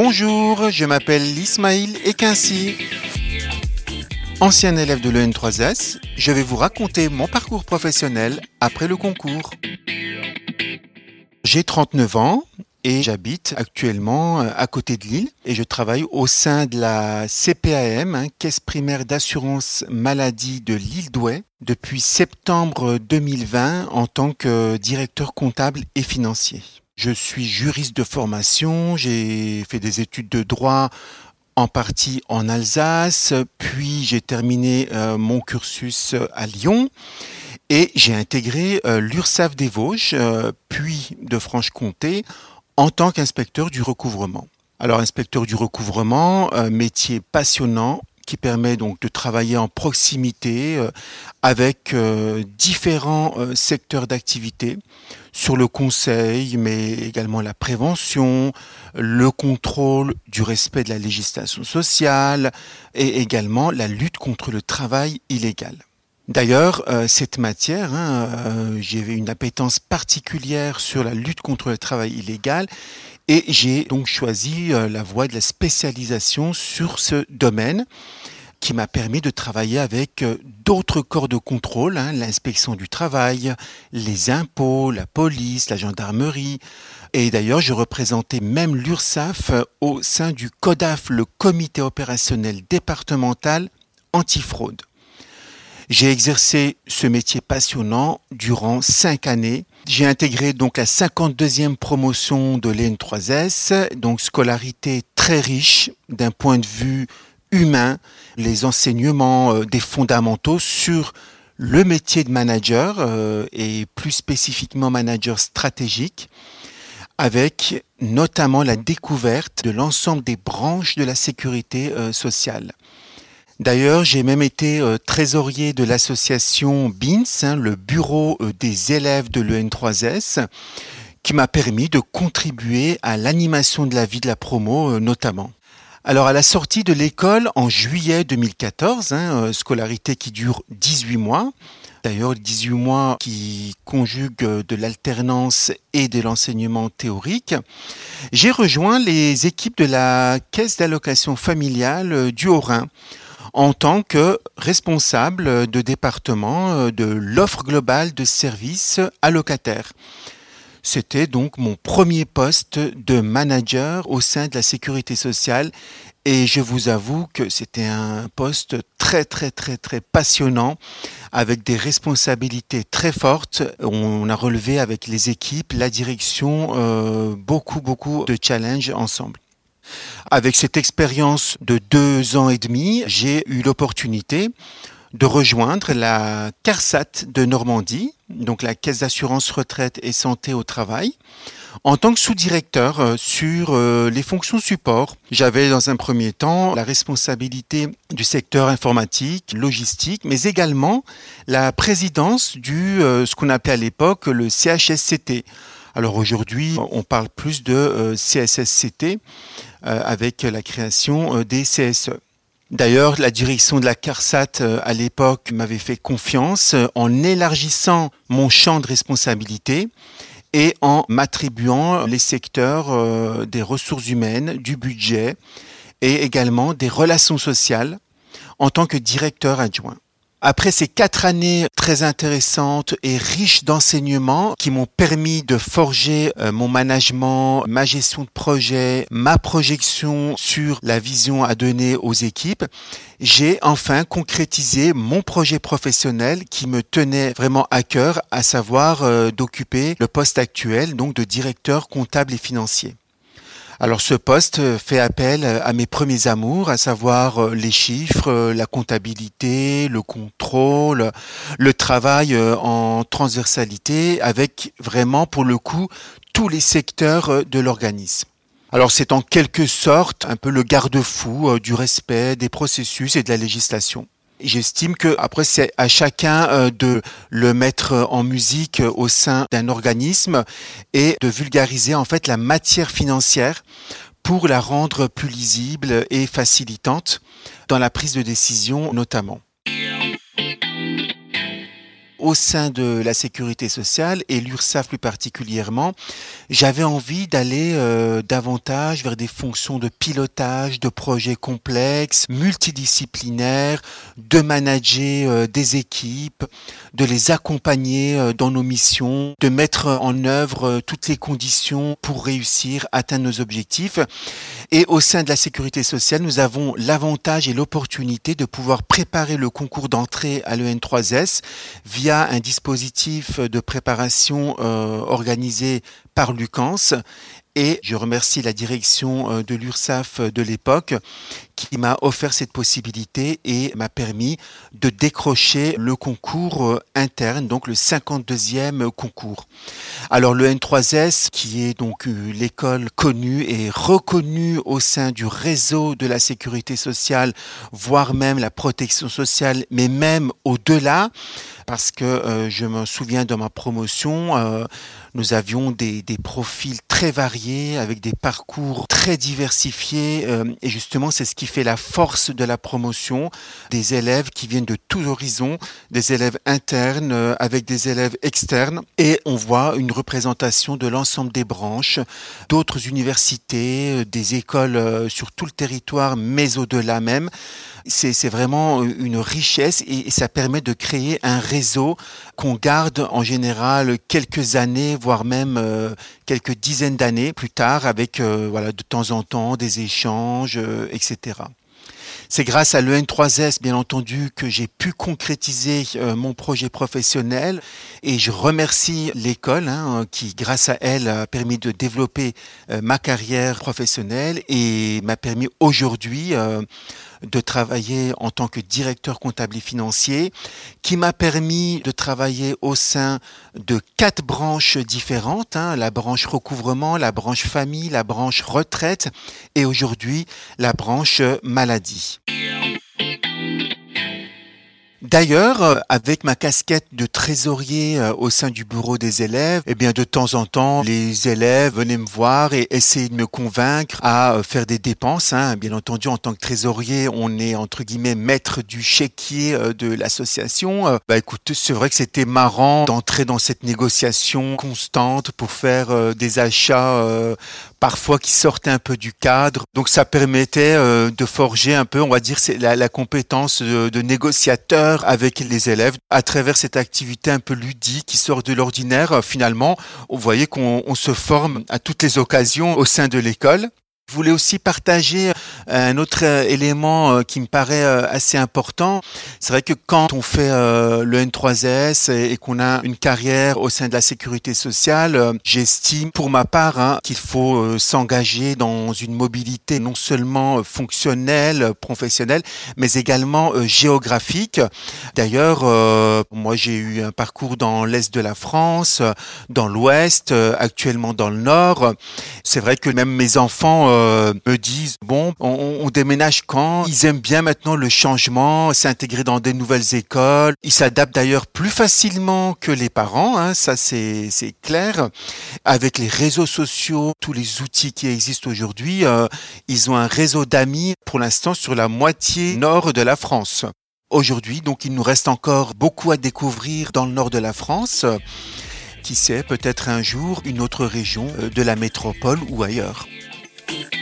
Bonjour, je m'appelle Ismail Ekinci. Ancien élève de l'EN3S, je vais vous raconter mon parcours professionnel après le concours. J'ai 39 ans et j'habite actuellement euh, à côté de Lille et je travaille au sein de la CPAM, hein, Caisse primaire d'assurance maladie de l'île d'Ouai, depuis septembre 2020 en tant que directeur comptable et financier. Je suis juriste de formation, j'ai fait des études de droit en partie en Alsace, puis j'ai terminé euh, mon cursus à Lyon et j'ai intégré euh, l'URSAF des Vosges, euh, puis de Franche-Comté, en tant qu'inspecteur du recouvrement. Alors inspecteur du recouvrement, métier passionnant qui permet donc de travailler en proximité euh, avec euh, différents euh, secteurs d'activité sur le conseil, mais également la prévention, le contrôle du respect de la législation sociale et également la lutte contre le travail illégal. D'ailleurs, cette matière, hein, j'ai une appétence particulière sur la lutte contre le travail illégal et j'ai donc choisi euh, la voie de la spécialisation sur ce domaine qui m'a permis de travailler avec euh, d'autres corps de contrôle, hein, l'inspection du travail, les impôts, la police, la gendarmerie. Et d'ailleurs, je représentais même l'URSAF euh, au sein du CODAF, le comité opérationnel départemental antifraude. J'ai exercé ce métier passionnant durant cinq années. J'ai intégré donc la 52e promotion de l'EN3S, donc scolarité très riche d'un point de vue humain, les enseignements euh, des fondamentaux sur le métier de manager euh, et plus spécifiquement manager stratégique avec notamment la découverte de l'ensemble des branches de la sécurité euh, sociale. D'ailleurs, j'ai même été trésorier de l'association BINS, hein, le bureau des élèves de l'EN3S, qui m'a permis de contribuer à l'animation de la vie de la promo notamment. Alors à la sortie de l'école en juillet 2014, hein, scolarité qui dure 18 mois, d'ailleurs 18 mois qui conjuguent de l'alternance et de l'enseignement théorique, j'ai rejoint les équipes de la caisse d'allocation familiale du Haut-Rhin en tant que responsable de département euh, de l'offre globale de services allocataires. C'était donc mon premier poste de manager au sein de la sécurité sociale et je vous avoue que c'était un poste très très très très passionnant avec des responsabilités très fortes. On a relevé avec les équipes, la direction, euh, beaucoup beaucoup de challenges ensemble. Avec cette expérience de deux ans et demi, j'ai eu l'opportunité de rejoindre la CARSAT de Normandie, donc la Caisse d'assurance retraite et santé au travail, en tant que sous-directeur euh, sur euh, les fonctions support. J'avais dans un premier temps la responsabilité du secteur informatique, logistique, mais également la présidence du euh, ce qu'on appelait à l'époque le CHSCT. Alors aujourd'hui, on parle plus de CSSCT avec la création des CSE. D'ailleurs, la direction de la CARSAT euh, à l'époque m'avait fait confiance en élargissant mon champ de responsabilité et en m'attribuant les secteurs des ressources humaines, du budget et également des relations sociales en tant que directeur adjoint. Après ces quatre années très intéressantes et riches d'enseignements qui m'ont permis de forger euh, mon management, ma gestion de projet, ma projection sur la vision à donner aux équipes, j'ai enfin concrétisé mon projet professionnel qui me tenait vraiment à cœur, à savoir euh, d'occuper le poste actuel donc de directeur comptable et financier. Alors ce poste fait appel à mes premiers amours, à savoir euh, les chiffres, euh, la comptabilité, le contrôle, le travail euh, en transversalité avec vraiment pour le coup tous les secteurs de l'organisme. Alors c'est en quelque sorte un peu le garde-fou du respect des processus et de la législation. J'estime que après c'est à chacun euh, de le mettre en musique au sein d'un organisme et de vulgariser en fait la matière financière pour la rendre plus lisible et facilitante dans la prise de décision notamment. au sein de la sécurité sociale et l'URSSAF plus particulièrement, j'avais envie d'aller euh, davantage vers des fonctions de pilotage, de projets complexes, multidisciplinaires, de manager euh, des équipes, de les accompagner euh, dans nos missions, de mettre en œuvre toutes les conditions pour réussir, atteindre nos objectifs. Et au sein de la sécurité sociale, nous avons l'avantage et l'opportunité de pouvoir préparer le concours d'entrée à l'EN3S via un dispositif de préparation euh, organisé par Lucans et je remercie la direction euh, de l'URSAF de l'époque qui m'a offert cette possibilité et m'a permis de décrocher le concours euh, interne, donc le 52e concours. Alors le N3S, qui est donc euh, l'école connue et reconnue au sein du réseau de la sécurité sociale, voire même la protection sociale, mais même au-delà, parce que euh, je me souviens de ma promotion, euh, nous avions des, profils très variés, avec des parcours très diversifiés, euh, et justement c'est ce qui fait la force de la promotion, des élèves qui viennent de tous horizons, des élèves internes avec des élèves externes, et on voit une représentation de l'ensemble des branches, d'autres universités, des écoles sur tout le territoire, mais au-delà même. C'est vraiment une richesse et, ça permet de créer un réseau qu'on garde en général quelques années, voire même euh, quelques dizaines d'années plus tard, avec euh, voilà de temps en temps des échanges, euh, etc. C'est grâce à l'EN3S, bien entendu, que j'ai pu concrétiser mon projet professionnel et je remercie l'école hein, qui, grâce à elle, a permis de développer ma carrière professionnelle et m'a permis aujourd'hui de travailler en tant que directeur comptable et financier, qui m'a permis de travailler au sein de quatre branches différentes, hein, la branche recouvrement, la branche famille, la branche retraite et aujourd'hui la branche maladie. D'ailleurs, euh, avec ma casquette de trésorier euh, au sein du bureau des élèves, eh bien de temps en temps, les élèves venaient me voir et essayaient de me convaincre à euh, faire des dépenses. Hein. Bien entendu, en tant que trésorier, on est entre guillemets maître du chéquier de l'association. Bah écoute, c'est vrai que c'était marrant d'entrer dans cette négociation constante pour faire des achats parfois qui sortaient un peu du cadre. Donc ça permettait de forger un peu, on va dire, la, la compétence de, de négociateur avec les élèves à travers cette activité un peu ludique qui sort de l'ordinaire. Finalement, vous voyez qu'on se forme à toutes les occasions au sein de l'école. Je voulais aussi partager euh, un autre euh, élément euh, qui me paraît assez important. C'est vrai que quand on fait le N3S et qu'on a une carrière au sein de la sécurité sociale, j'estime pour ma part hein, qu'il faut s'engager dans une mobilité non seulement fonctionnelle, professionnelle, mais également géographique. D'ailleurs, moi j'ai eu un parcours dans l'Est de la France, dans l'Ouest, actuellement dans le Nord. C'est vrai que même mes enfants euh, me disent bon, on, déménage quand? Ils aiment bien maintenant le changement, s'intégrer dans des nouvelles écoles. Ils s'adaptent d'ailleurs plus facilement que les parents, hein, ça c'est clair. Avec les réseaux sociaux, tous les outils qui existent aujourd'hui, euh, ils ont un réseau d'amis pour l'instant sur la moitié nord de la France. Aujourd'hui, donc il nous reste encore beaucoup à découvrir dans le nord de la France. Qui sait, peut-être un jour une autre région euh, de la métropole ou ailleurs. beat.